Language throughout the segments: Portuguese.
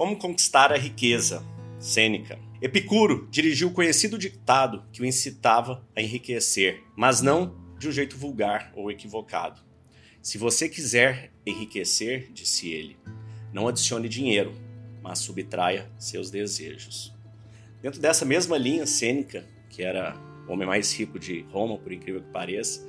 Como conquistar a riqueza? Sêneca. Epicuro dirigiu o conhecido ditado que o incitava a enriquecer, mas não de um jeito vulgar ou equivocado. Se você quiser enriquecer, disse ele, não adicione dinheiro, mas subtraia seus desejos. Dentro dessa mesma linha, Sêneca, que era o homem mais rico de Roma, por incrível que pareça,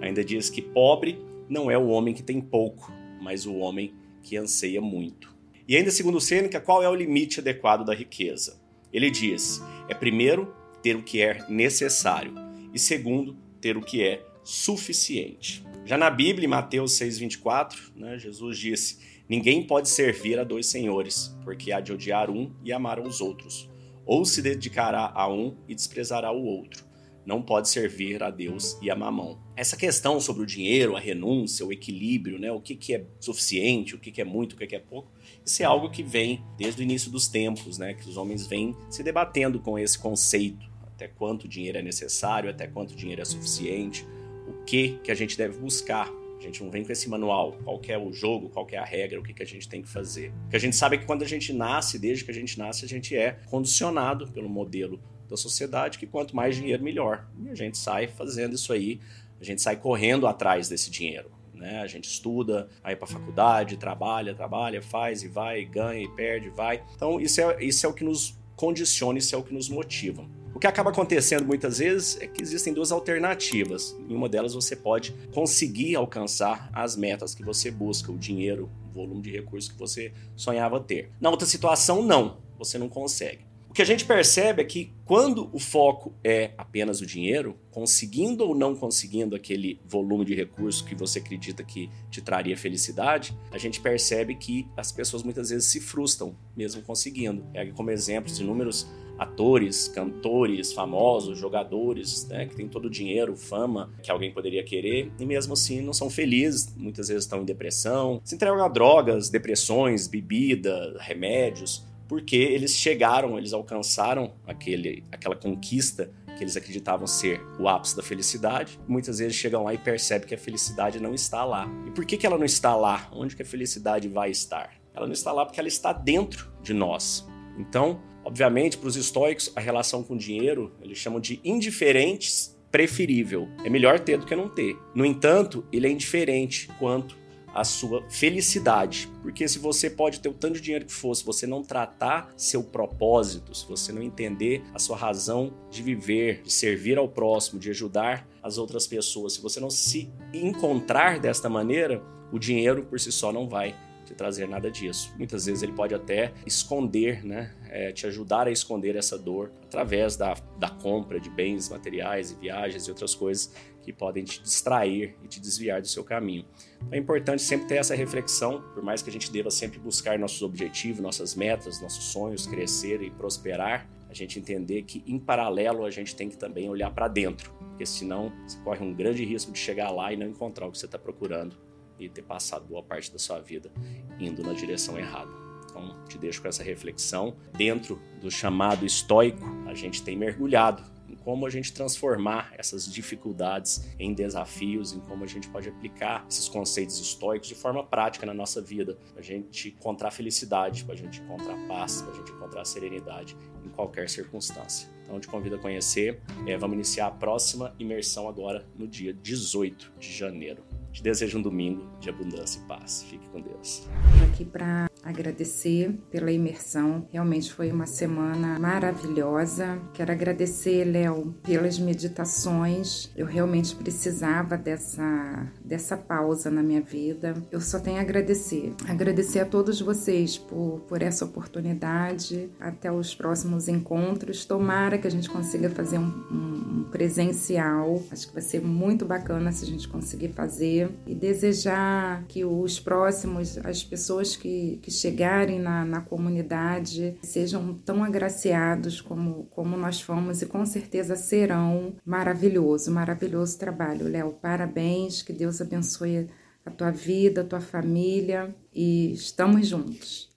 ainda diz que pobre não é o homem que tem pouco, mas o homem que anseia muito. E ainda segundo Sêneca, qual é o limite adequado da riqueza? Ele diz: é primeiro ter o que é necessário e segundo ter o que é suficiente. Já na Bíblia, em Mateus 6:24, né, Jesus disse: Ninguém pode servir a dois senhores, porque há de odiar um e amar os outros, ou se dedicará a um e desprezará o outro. Não pode servir a Deus e a mamão. Essa questão sobre o dinheiro, a renúncia, o equilíbrio, né? o que, que é suficiente, o que, que é muito, o que, que é pouco, isso é algo que vem desde o início dos tempos, né? que os homens vêm se debatendo com esse conceito. Até quanto dinheiro é necessário, até quanto dinheiro é suficiente, o que, que a gente deve buscar a gente não vem com esse manual, qual é o jogo, qual é a regra, o que, que a gente tem que fazer. O que a gente sabe é que quando a gente nasce, desde que a gente nasce, a gente é condicionado pelo modelo da sociedade que quanto mais dinheiro, melhor. E a gente sai fazendo isso aí, a gente sai correndo atrás desse dinheiro. Né? A gente estuda, vai para faculdade, trabalha, trabalha, faz e vai, ganha e perde, vai. Então isso é, isso é o que nos condiciona, isso é o que nos motiva. O que acaba acontecendo muitas vezes é que existem duas alternativas. Em uma delas você pode conseguir alcançar as metas que você busca, o dinheiro, o volume de recursos que você sonhava ter. Na outra situação, não, você não consegue. Que a gente percebe é que quando o foco é apenas o dinheiro, conseguindo ou não conseguindo aquele volume de recursos que você acredita que te traria felicidade, a gente percebe que as pessoas muitas vezes se frustram, mesmo conseguindo. Pega como exemplos inúmeros atores, cantores famosos, jogadores, né, que tem todo o dinheiro, fama que alguém poderia querer e mesmo assim não são felizes, muitas vezes estão em depressão, se entregam a drogas, depressões, bebida, remédios, porque eles chegaram, eles alcançaram aquele, aquela conquista que eles acreditavam ser o ápice da felicidade. Muitas vezes chegam lá e percebem que a felicidade não está lá. E por que, que ela não está lá? Onde que a felicidade vai estar? Ela não está lá porque ela está dentro de nós. Então, obviamente, para os estoicos, a relação com o dinheiro, eles chamam de indiferentes preferível. É melhor ter do que não ter. No entanto, ele é indiferente quanto à sua felicidade. Porque se você pode ter o tanto de dinheiro que for, se você não tratar seu propósito, se você não entender a sua razão de viver, de servir ao próximo, de ajudar as outras pessoas, se você não se encontrar desta maneira, o dinheiro por si só não vai te trazer nada disso. Muitas vezes ele pode até esconder, né? É, te ajudar a esconder essa dor através da, da compra de bens materiais e viagens e outras coisas que podem te distrair e te desviar do seu caminho. Então é importante sempre ter essa reflexão, por mais que a gente deva sempre buscar nossos objetivos, nossas metas, nossos sonhos, crescer e prosperar, a gente entender que em paralelo a gente tem que também olhar para dentro, porque senão você corre um grande risco de chegar lá e não encontrar o que você está procurando e ter passado boa parte da sua vida indo na direção errada. Então, te deixo com essa reflexão. Dentro do chamado estoico, a gente tem mergulhado como a gente transformar essas dificuldades em desafios, em como a gente pode aplicar esses conceitos estoicos de forma prática na nossa vida, para a gente encontrar felicidade, para a gente encontrar paz, para a gente encontrar serenidade em qualquer circunstância. Então, te convido a conhecer. É, vamos iniciar a próxima imersão agora no dia 18 de janeiro. Te desejo um domingo de abundância e paz. Fique com Deus. Aqui para agradecer pela imersão. Realmente foi uma semana maravilhosa. Quero agradecer, Léo, pelas meditações. Eu realmente precisava dessa, dessa pausa na minha vida. Eu só tenho a agradecer. Agradecer a todos vocês por, por essa oportunidade. Até os próximos encontros. Tomara que a gente consiga fazer um, um, um presencial. Acho que vai ser muito bacana se a gente conseguir fazer. E desejar que os próximos, as pessoas que, que chegarem na, na comunidade sejam tão agraciados como, como nós fomos e com certeza serão. Maravilhoso, maravilhoso trabalho, Léo. Parabéns, que Deus abençoe a tua vida, a tua família e estamos juntos.